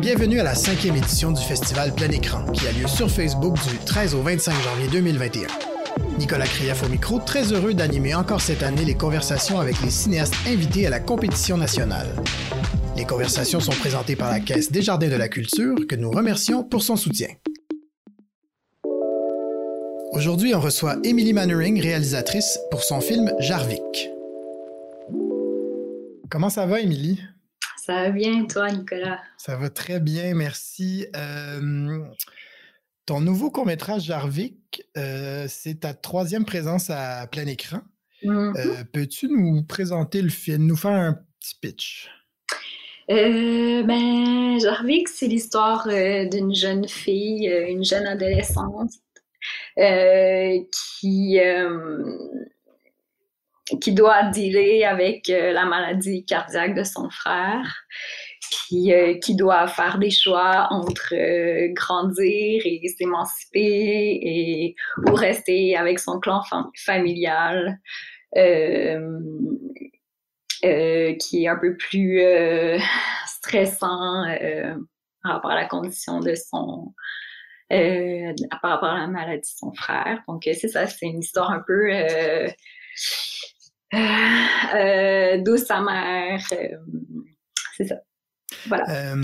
Bienvenue à la cinquième édition du festival Plein Écran, qui a lieu sur Facebook du 13 au 25 janvier 2021. Nicolas Krief au micro, très heureux d'animer encore cette année les conversations avec les cinéastes invités à la compétition nationale. Les conversations sont présentées par la Caisse des Jardins de la Culture, que nous remercions pour son soutien. Aujourd'hui, on reçoit Emily Mannering, réalisatrice, pour son film Jarvik. Comment ça va, Émilie? Ça va bien, toi, Nicolas? Ça va très bien, merci. Euh, ton nouveau court-métrage Jarvik, euh, c'est ta troisième présence à plein écran. Mm-hmm. Euh, peux-tu nous présenter le film, nous faire un petit pitch? ben, Jarvik, c'est l'histoire d'une jeune fille, une jeune adolescente qui qui doit dealer avec euh, la maladie cardiaque de son frère, euh, qui doit faire des choix entre euh, grandir et s'émanciper et ou rester avec son clan familial, qui est un peu plus stressant par rapport à la condition de son par rapport à la maladie de son frère. Donc c'est ça, c'est une histoire un peu euh, douce amère. Euh, c'est ça. Voilà. Euh,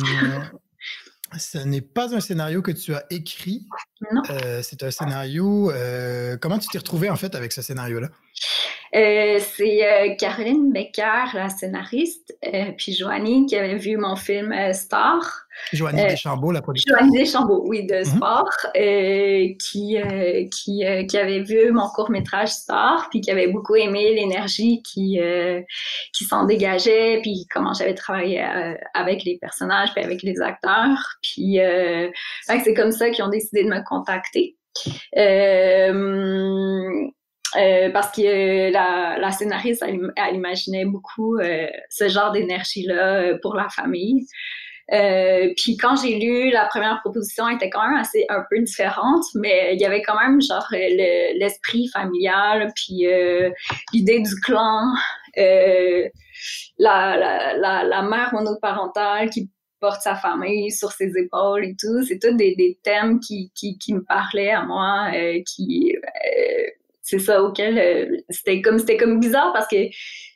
ce n'est pas un scénario que tu as écrit. Non. c'est un scénario. comment tu t'es retrouvé en fait avec ce scénario-là? C'est Caroline Becker, la scénariste, puis Joanie qui avait vu mon film Star. Joanie euh, Deschambault, la productrice. Joanie Deschambault, oui, de mhm. sport, euh, qui, euh, qui, qui, avait vu mon court-métrage Star, puis qui avait beaucoup aimé l'énergie qui, qui s'en dégageait, puis comment j'avais travaillé avec les personnages, puis avec les acteurs. Puis c'est comme ça qu'ils ont décidé de me contacter. Parce que la, la scénariste, elle, elle imaginait beaucoup ce genre d'énergie-là pour la famille. Euh, puis quand j'ai lu la première proposition, elle était quand même assez un peu différente, mais il y avait quand même genre l'esprit familial, puis euh, l'idée du clan, euh, la, la, la, mère monoparentale qui porte sa famille sur ses épaules et tout. C'est tous des, des thèmes qui, qui, qui, me parlaient à moi, euh, qui c'est ça auquel c'était comme c'était comme bizarre parce que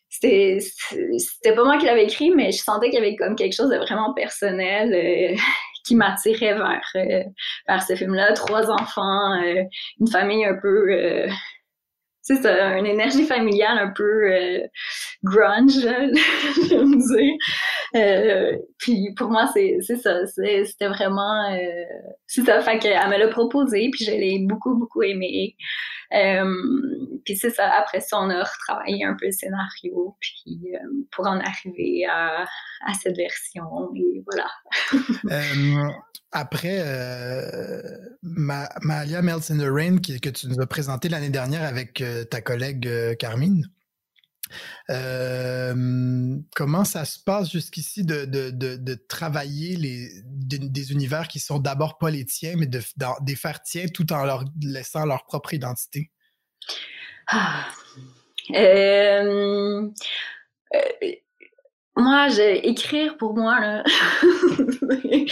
c'était pas moi qui l'avais écrit, mais je sentais qu'il y avait comme quelque chose de vraiment personnel euh, qui m'attirait vers, euh, vers ce film-là. Trois enfants, euh, une famille un peu c'est ça, une énergie familiale un peu euh, grunge, j'aime dire. Euh, puis pour moi, c'est ça, c'était vraiment... Euh, c'est ça, fait qu'elle me l'a proposé, puis je l'ai beaucoup, beaucoup aimé. puis c'est ça, après ça, on a retravaillé un peu le scénario, puis pour en arriver à, à cette version, et voilà. après euh, Ma Malia Melts in the Rain que tu nous as présenté l'année dernière avec euh, ta collègue euh, Carmine. Comment ça se passe jusqu'ici de, travailler des univers qui sont d'abord pas les tiens, mais de, les faire tiens tout en leur laissant leur propre identité? Ah. Moi, écrire pour moi, là.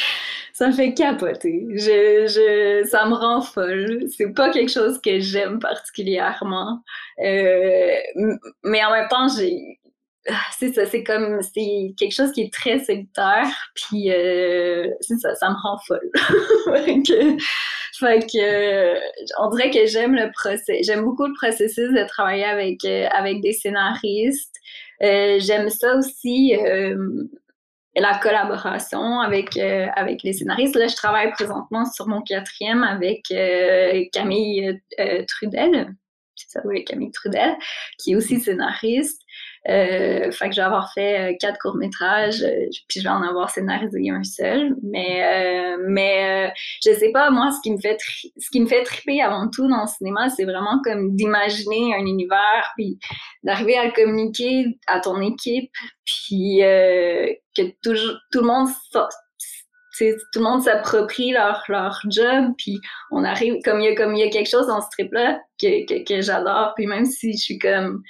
ça me fait capoter. Je, je, ça me rend folle. C'est pas quelque chose que j'aime particulièrement. Euh, mais en même temps, j'ai, c'est ça, c'est comme, c'est quelque chose qui est très solitaire, puis euh, c'est ça, ça me rend folle. on dirait que j'aime le procès, j'aime beaucoup le processus de travailler avec, euh, avec des scénaristes. Euh, j'aime ça aussi, la collaboration avec, avec les scénaristes. Là, je travaille présentement sur mon quatrième avec Camille Trudel. Ça, oui, Camille Trudel, qui est aussi scénariste. Euh, fait que je vais avoir fait euh, quatre courts-métrages, euh, puis je vais en avoir scénarisé un seul. Mais, euh, mais je sais pas, moi, ce qui me fait ce qui me fait triper avant tout dans le cinéma, c'est vraiment comme d'imaginer un univers, puis d'arriver à communiquer à ton équipe, puis que tout, le monde tout le monde s'approprie leur, leur job, puis on arrive, comme il y a, y a quelque chose dans ce trip-là que, que, que j'adore, puis même si je suis comme,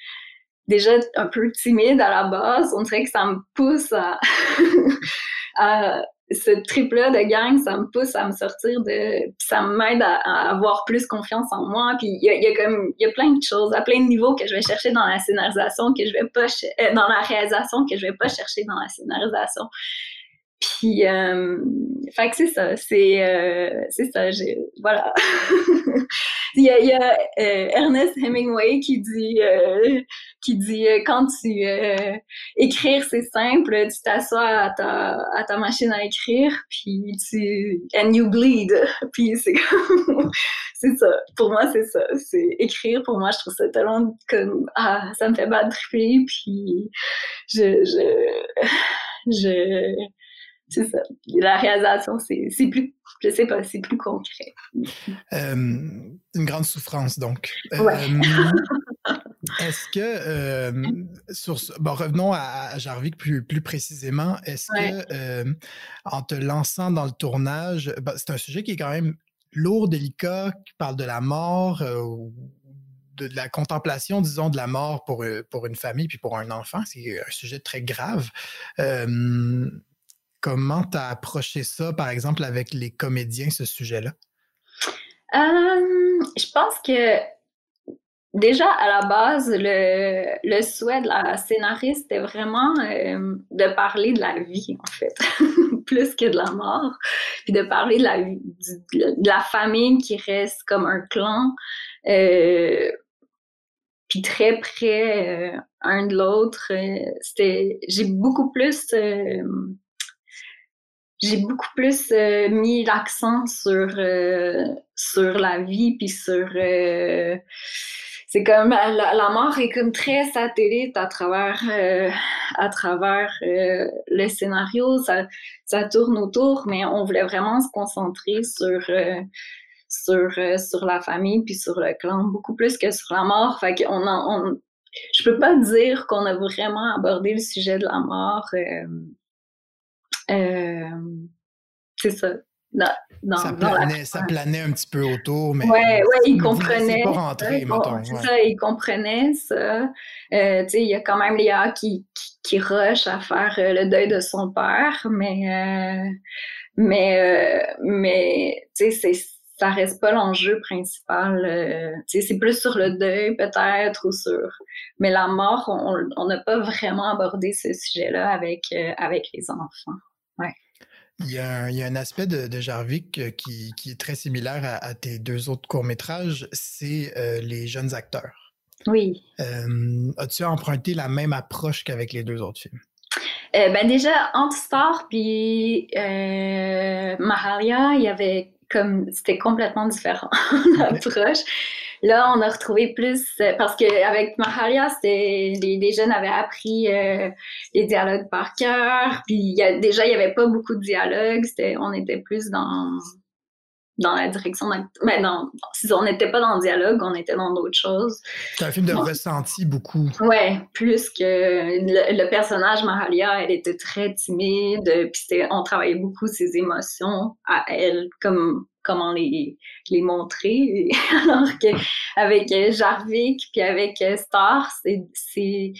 déjà un peu timide à la base, on dirait que ça me pousse à, ce trip-là de gang, ça me pousse à me sortir de. ça m'aide à, avoir plus confiance en moi. Puis il y a, y a. Il y a plein de choses, à plein de niveaux que je vais chercher dans la scénarisation, que je vais pas. Euh, dans la réalisation, que je vais pas chercher dans la scénarisation. Puis, euh, c'est ça, c'est euh, c'est ça, j'ai, voilà. il y a, il y a euh, Ernest Hemingway qui dit, euh, qui dit euh, quand tu écrire c'est simple, tu t'assois à ta à ta machine à écrire, puis tu and you bleed, puis c'est c'est ça. Pour moi c'est ça, c'est écrire. Pour moi je trouve ça tellement comme ah ça me fait battre puis je je je c'est ça. La réalisation, c'est plus, je sais pas, c'est plus concret. Euh, une grande souffrance, donc. Ouais. Euh, est-ce que, euh, sur, bon, revenons à, Jarvik plus, plus précisément, est-ce que, en te lançant dans le tournage, ben, c'est un sujet qui est quand même lourd, délicat, qui parle de la mort, de, de, la contemplation, disons, de la mort pour, pour une famille puis pour un enfant. C'est un sujet très grave. Comment tu as approché ça, par exemple, avec les comédiens, ce sujet-là? Euh, je pense que déjà à la base, le, souhait de la scénariste était vraiment euh, de parler de la vie, en fait, plus que de la mort, puis de parler de la, famille qui reste comme un clan. Euh, puis très près un de l'autre. j'ai beaucoup plus j'ai beaucoup plus euh, mis l'accent sur euh, sur la vie puis sur euh, c'est comme la, mort est comme très satellite à travers à travers le scénario. Ça ça tourne autour mais on voulait vraiment se concentrer sur sur sur la famille puis sur le clan beaucoup plus que sur la mort. Fait qu'on on je peux pas dire qu'on a vraiment abordé le sujet de la mort euh, c'est ça. ça, planait, un petit peu autour, mais. Ouais, ouais, il comprenait. pas rentré, ça, il comprenait ça. Euh, il y a quand même Léa qui, qui, qui rush à faire euh, le deuil de son père, mais. mais, mais, c'est ça reste pas l'enjeu principal. Euh, c'est plus sur le deuil peut-être ou sur. Mais la mort, on n'a pas vraiment abordé ce sujet-là avec, avec les enfants. Il y, a un, aspect de, Jarvik euh, qui, est très similaire à, tes deux autres courts-métrages, c'est euh, les jeunes acteurs. Oui. Euh, as-tu emprunté la même approche qu'avec les deux autres films? ben déjà, Antistar puis Mahalia, il y avait comme c'était complètement différent l'approche. Là, on a retrouvé plus euh, parce qu'avec Mahalia, c'était les, jeunes avaient appris euh, les dialogues par cœur. Puis y a, déjà, il y avait pas beaucoup de dialogues. C'était, on était plus dans dans la direction. Mais non, on n'était pas dans le dialogue, on était dans d'autres choses. C'est un film de ressenti beaucoup. Ouais, plus que le, personnage Mahalia, elle était très timide. Puis on travaillait beaucoup ses émotions à elle, comme comment les, les montrer. Alors qu'avec Jarvik puis avec Star, c'est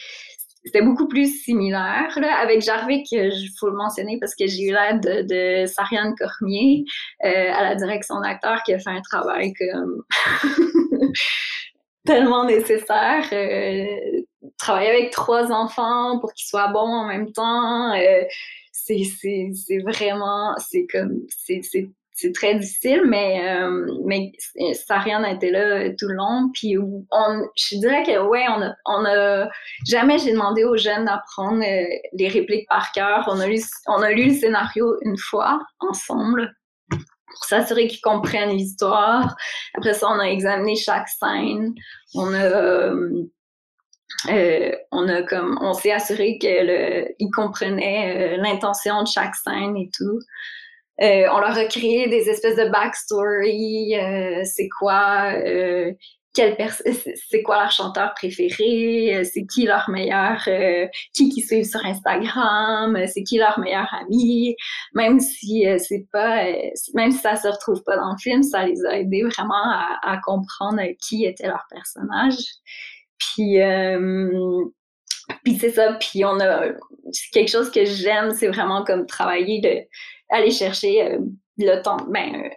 c'était beaucoup plus similaire. Là. Avec Jarvik, il faut le mentionner parce que j'ai eu l'aide de, de, Sariane Cormier euh, à la direction d'acteur qui a fait un travail comme tellement nécessaire. Euh, travailler avec trois enfants pour qu'ils soient bons en même temps, euh, c'est vraiment, c'est comme, c'est c'est très difficile, mais, euh, mais rien été là tout le long. Puis on, je dirais que ouais, on a, on a jamais j'ai demandé aux jeunes d'apprendre euh, les répliques par cœur. On a lu, on a lu le scénario une fois ensemble pour s'assurer qu'ils comprennent l'histoire. Après ça, on a examiné chaque scène. On a euh, on a comme on s'est assuré qu'ils comprenaient l'intention de chaque scène et tout. Euh, on leur a créé des espèces de backstory. Euh, c'est quoi euh, c'est quoi leur chanteur préféré, c'est qui leur meilleur, qui qui suivent sur Instagram, c'est qui leur meilleur ami, même si c'est pas, même si ça se retrouve pas dans le film, ça les a aidés vraiment à, à comprendre qui était leur personnage. Puis puis c'est ça, puis on a quelque chose que j'aime, c'est vraiment comme travailler de aller chercher euh, le temps, ben,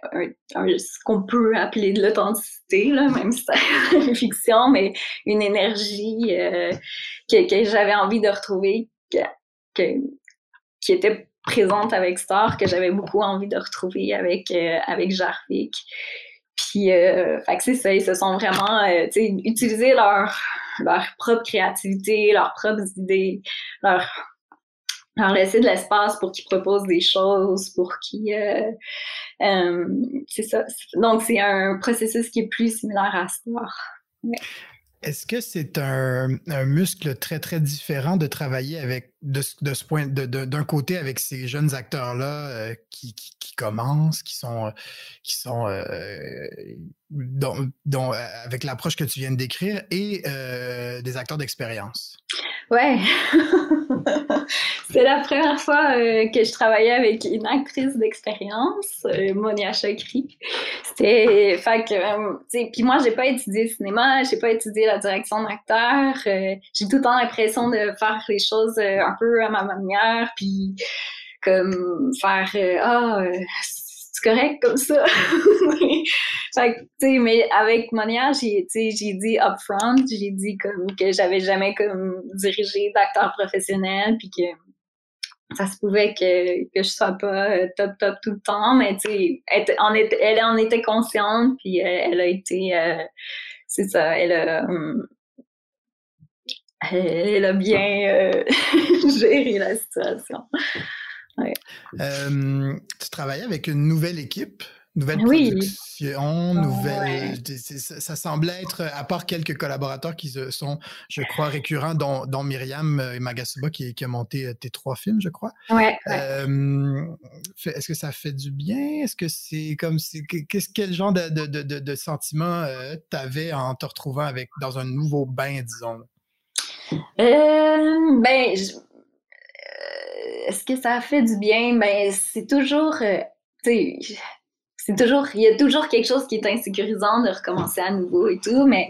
ce qu'on peut appeler de l'authenticité, même si c'est une fiction, mais une énergie euh, que, que j'avais envie de retrouver, que, que, qui était présente avec Star, que j'avais beaucoup envie de retrouver avec, euh, avec Jarvik. Puis, euh, fait que c'est ça, ils se sont vraiment, euh, tu sais, utilisé leur, leur propre créativité, leurs propres idées, leur, leur laisser de l'espace pour qu'ils proposent des choses, pour qu'ils, euh, euh c'est ça. Donc, c'est un processus qui est plus similaire à Star. Ouais. Est-ce que c'est un, muscle très, très différent de travailler avec, de, ce point, d'un côté avec ces jeunes acteurs-là euh, qui, commencent, qui sont, qui sont euh, avec l'approche que tu viens de décrire, et euh, des acteurs d'expérience? Ouais. c'est la première fois euh, que je travaillais avec une actrice d'expérience, euh, Monia Chakri. C'était, fait que, euh, puis moi, j'ai pas étudié le cinéma, j'ai pas étudié la direction d'acteur. j'ai tout le temps l'impression de faire les choses peu à ma manière, puis comme faire, ah, correct comme ça. fait tu sais, mais avec Monia, j'ai, j'ai dit upfront, j'ai dit comme que j'avais jamais comme dirigé d'acteur professionnel, puis que ça se pouvait que, que je sois pas euh, top top tout le temps, mais tu elle, en était, consciente, puis elle, a été, euh, c'est ça, elle a, hum, elle a bien euh, géré la situation. Euh, tu travaillais avec une nouvelle équipe, nouvelle production, nouvelle. Ça, semblait être, à part quelques collaborateurs qui sont, je crois, récurrents, dont, dont Myriam euh, Magasuba qui, qui, a monté euh, tes trois films, je crois. Ouais. Est-ce que ça fait du bien? Est-ce que c'est comme. Qu'est-ce, quel genre de, de, de, de sentiment tu avais en te retrouvant avec, dans un nouveau bain, disons? Ben, est-ce que ça fait du bien? Ben, c'est toujours, euh, c'est toujours, il y a toujours quelque chose qui est insécurisant de recommencer à nouveau et tout, mais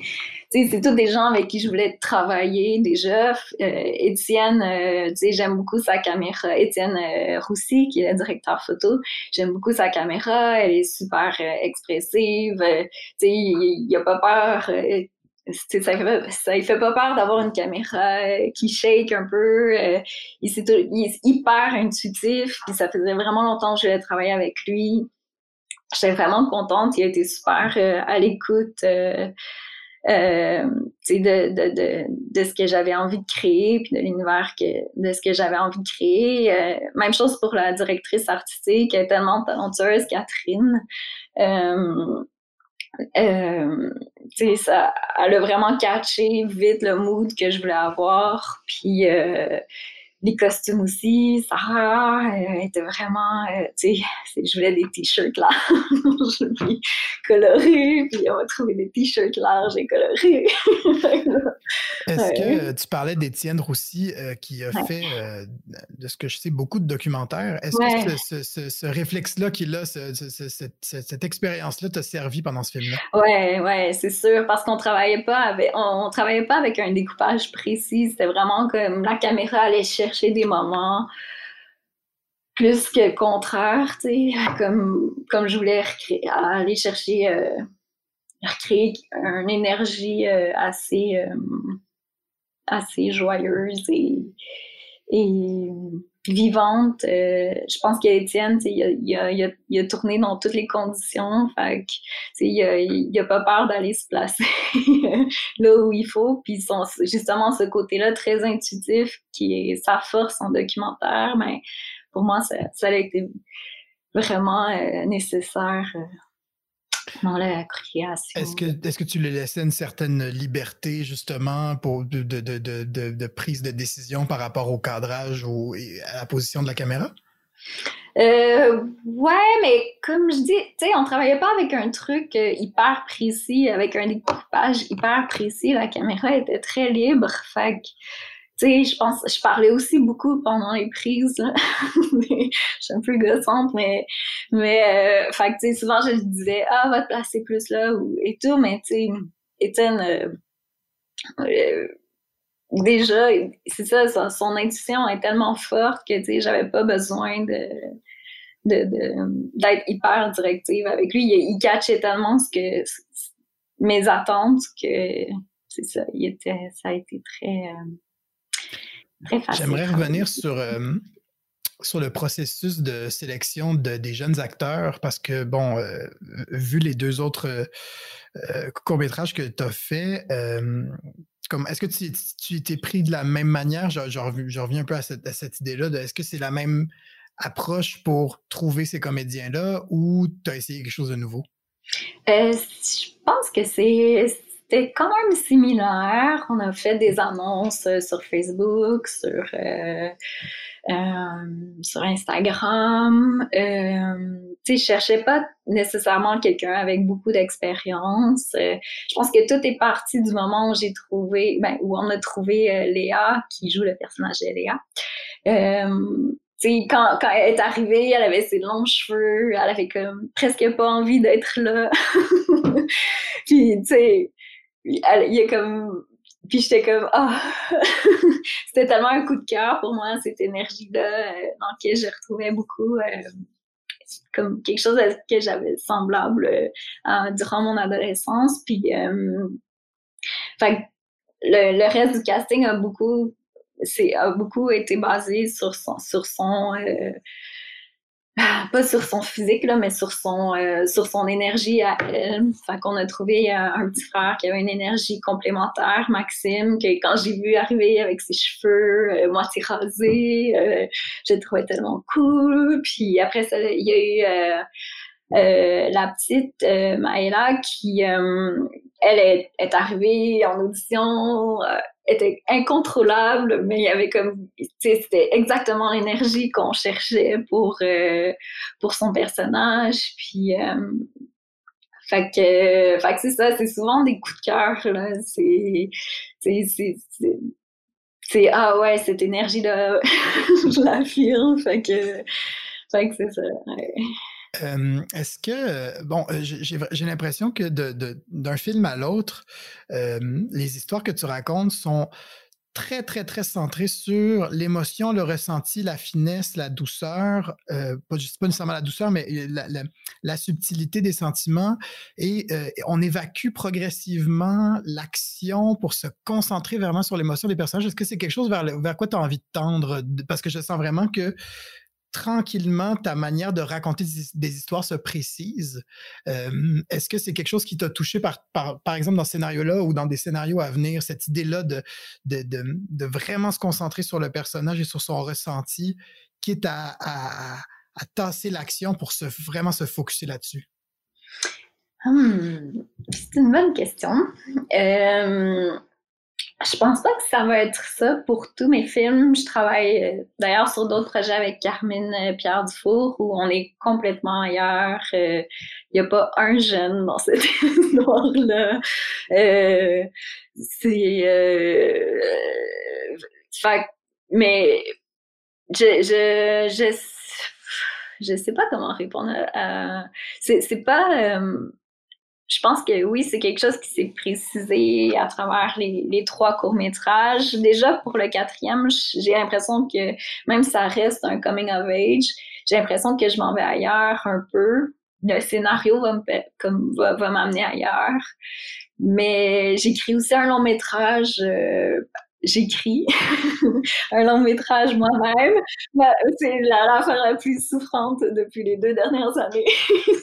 c'est tous des gens avec qui je voulais travailler déjà. Euh, Étienne, euh, tu sais, j'aime beaucoup sa caméra. Étienne Roussy, qui est le directeur photo, j'aime beaucoup sa caméra. Elle est super expressive. tu sais, il, il a pas peur ça fait, ça fait pas peur d'avoir une caméra euh, qui shake un peu. Euh, il, est, hyper intuitif. Ça faisait vraiment longtemps que je voulais avec lui. J'étais vraiment contente. Il a été super euh, à l'écoute de, de, de, de, ce que j'avais envie de créer, puis de l'univers que de ce que j'avais envie de créer. Même chose pour la directrice artistique, elle est tellement talentueuse, Catherine. Euh, ça, elle a vraiment catché vite le mood que je voulais avoir. Puis euh, les costumes aussi, Sarah euh, était vraiment, euh, tu sais, je voulais des t-shirts larges, colorés, puis on va trouver des t-shirts larges et colorés. Est-ce que tu parlais d'Étienne Roussy euh, qui a fait, de ce que je sais, beaucoup de documentaires. Est-ce que ce, ce, ce réflexe-là qu'il a, cette, cette expérience-là t'a servi pendant ce film-là? Oui, ouais, c'est sûr, parce qu'on travaillait pas avec, on, on, travaillait pas avec un découpage précis. C'était vraiment comme la caméra allait chercher des moments plus que le contraire, tu sais, comme, comme je voulais aller chercher, euh, recréer une énergie euh, assez, euh, assez joyeuse et, et vivante. Euh, je pense qu'Étienne, il a, il, a, il tourné dans toutes les conditions. Il, a, il a pas peur d'aller se placer là où il faut. Puis son, justement, ce côté-là très intuitif, qui est sa force en documentaire, mais ben, pour moi, ça, ça a été vraiment nécessaire. Dans la création. Est-ce que, est que tu lui laissais une certaine liberté, justement, pour de, de, de, de, prise de décision par rapport au cadrage ou à la position de la caméra? Euh, ouais, mais comme je dis, tu sais, on travaillait pas avec un truc euh, hyper précis, avec un découpage hyper précis. La caméra était très libre. Fait que je pense, je parlais aussi beaucoup pendant les prises. je suis un peu gossante, mais, mais, euh, tu sais, souvent je disais, ah, va te placer plus là, ou, et tout, mais, tu sais, euh, euh, déjà, c'est ça, son, intuition est tellement forte que, tu sais, j'avais pas besoin de d'être hyper directive avec lui. Il, catchait tellement ce que mes attentes que c'est ça, ça a été très, très facile. J'aimerais revenir sur, euh, sur le processus de sélection de, des jeunes acteurs parce que, bon, euh, vu les deux autres courts-métrages que tu as fait, est-ce que tu t'es pris de la même manière? Je, reviens un peu à cette, cette idée-là. Est-ce que c'est la même approche pour trouver ces comédiens-là ou tu as essayé quelque chose de nouveau? Euh, je pense que c'était quand même similaire. On a fait des annonces euh, sur Facebook, sur, euh, sur Instagram. je cherchais pas nécessairement quelqu'un avec beaucoup d'expérience. je pense que tout est parti du moment où j'ai trouvé, ben, où on a trouvé Léa, qui joue le personnage de Léa quand, quand elle est arrivée, elle avait ses longs cheveux, elle avait comme presque pas envie d'être là. puis, tu sais, il y a comme. Puis j'étais comme, ah, c'était tellement un coup de cœur pour moi, cette énergie-là, euh, dans laquelle je retrouvais beaucoup, euh, comme quelque chose que j'avais semblable euh, durant mon adolescence. Puis, le, le reste du casting a beaucoup c'est a beaucoup été basé sur son sur son pas sur son physique là, mais sur son euh, sur son énergie à elle. Fait qu'on a trouvé euh, un petit frère qui avait une énergie complémentaire, Maxime, que quand j'ai vu arriver avec ses cheveux moitié rasés, j'ai trouvé tellement cool. Puis après ça, il y a eu la petite Maëla qui elle est, est, arrivée en audition était incontrôlable, mais il y avait comme, c'était exactement l'énergie qu'on cherchait pour, euh, pour son personnage. Puis, euh, fait que, fait que c'est ça, c'est souvent des coups de cœur, là. C'est, c'est, ah ouais, cette énergie-là, je l'affirme. Fait que, fait que c'est ça. Ouais. Est-ce que, bon, j'ai l'impression que d'un film à l'autre, les histoires que tu racontes sont très, très, très centrées sur l'émotion, le ressenti, la finesse, la douceur, pas, pas nécessairement la douceur, mais la, subtilité des sentiments. Et on évacue progressivement l'action pour se concentrer vraiment sur l'émotion des personnages. Est-ce que c'est quelque chose vers quoi tu as envie de tendre? Parce que je sens vraiment que tranquillement, ta manière de raconter des histoires se précise? Est-ce que c'est quelque chose qui t'a touché, par, par, exemple, dans ce scénario-là ou dans des scénarios à venir, cette idée-là de, de, de, vraiment se concentrer sur le personnage et sur son ressenti, quitte à, à, tasser l'action pour se, vraiment se focuser là-dessus? Hum, c'est une bonne question. Je pense pas que ça va être ça pour tous mes films. Je travaille euh, d'ailleurs sur d'autres projets avec Carmine euh, Pierre Dufour où on est complètement ailleurs. Il euh, n'y a pas un jeune dans cette histoire-là. c'est fait, mais je, je, je, je sais pas comment répondre à. C'est pas je pense que oui, c'est quelque chose qui s'est précisé à travers les, trois courts-métrages. Déjà, pour le quatrième, j'ai l'impression que même si ça reste un coming of age, j'ai l'impression que je m'en vais ailleurs un peu. Le scénario va m'amener ailleurs. Mais j'écris aussi un long métrage euh, j'écris un long métrage moi-même. Bah, c'est l'affaire la, plus souffrante depuis les deux dernières années.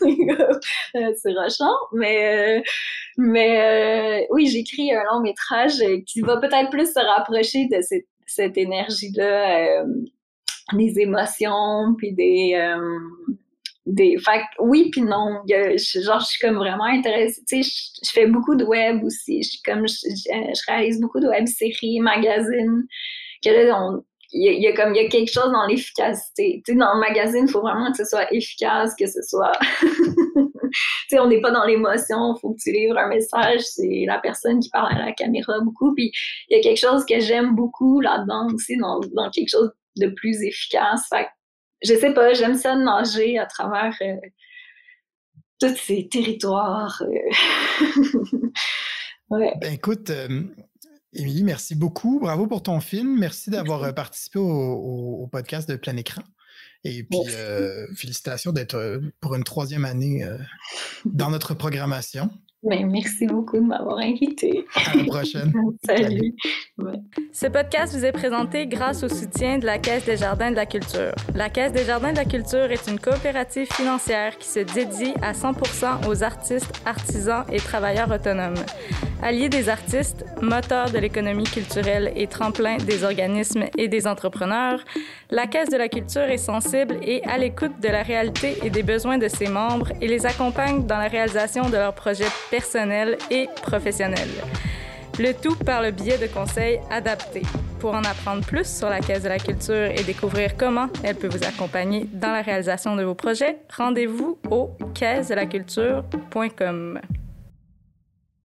Euh, c'est rochant, mais euh, mais euh, oui, j'écris un long métrage qui va peut-être plus se rapprocher de cette, cette énergie-là, des émotions, puis des des oui puis non genre je suis comme vraiment intéressée tu sais je, fais beaucoup de web aussi je comme je, réalise beaucoup de web séries magazines que là il y, a comme il y a quelque chose dans l'efficacité tu sais dans le magazine il faut vraiment que ce soit efficace que ce soit tu sais on n'est pas dans l'émotion faut que tu livres un message c'est la personne qui parle à la caméra beaucoup puis il y a quelque chose que j'aime beaucoup là-dedans aussi dans, dans quelque chose de plus efficace je sais pas, j'aime ça nager à travers euh, tous ces territoires. Euh. Ben écoute, euh, Émilie, merci beaucoup. Bravo pour ton film. Merci d'avoir participé au, podcast de Plein Écran. Et puis, félicitations d'être pour une troisième année dans notre programmation. Ben, merci beaucoup de m'avoir invité. À la prochaine. Salut. Ce podcast vous est présenté grâce au soutien de la Caisse des Jardins de la Culture. La Caisse des Jardins de la Culture est une coopérative financière qui se dédie à 100% aux artistes, artisans et travailleurs autonomes. Alliés des artistes, moteur de l'économie culturelle et tremplin des organismes et des entrepreneurs, la Caisse de la Culture est sensible et à l'écoute de la réalité et des besoins de ses membres et les accompagne dans la réalisation de leurs projets personnels et professionnels. Le tout par le biais de conseils adaptés. Pour en apprendre plus sur la Caisse de la Culture et découvrir comment elle peut vous accompagner dans la réalisation de vos projets, rendez-vous au caisse de la culture.com.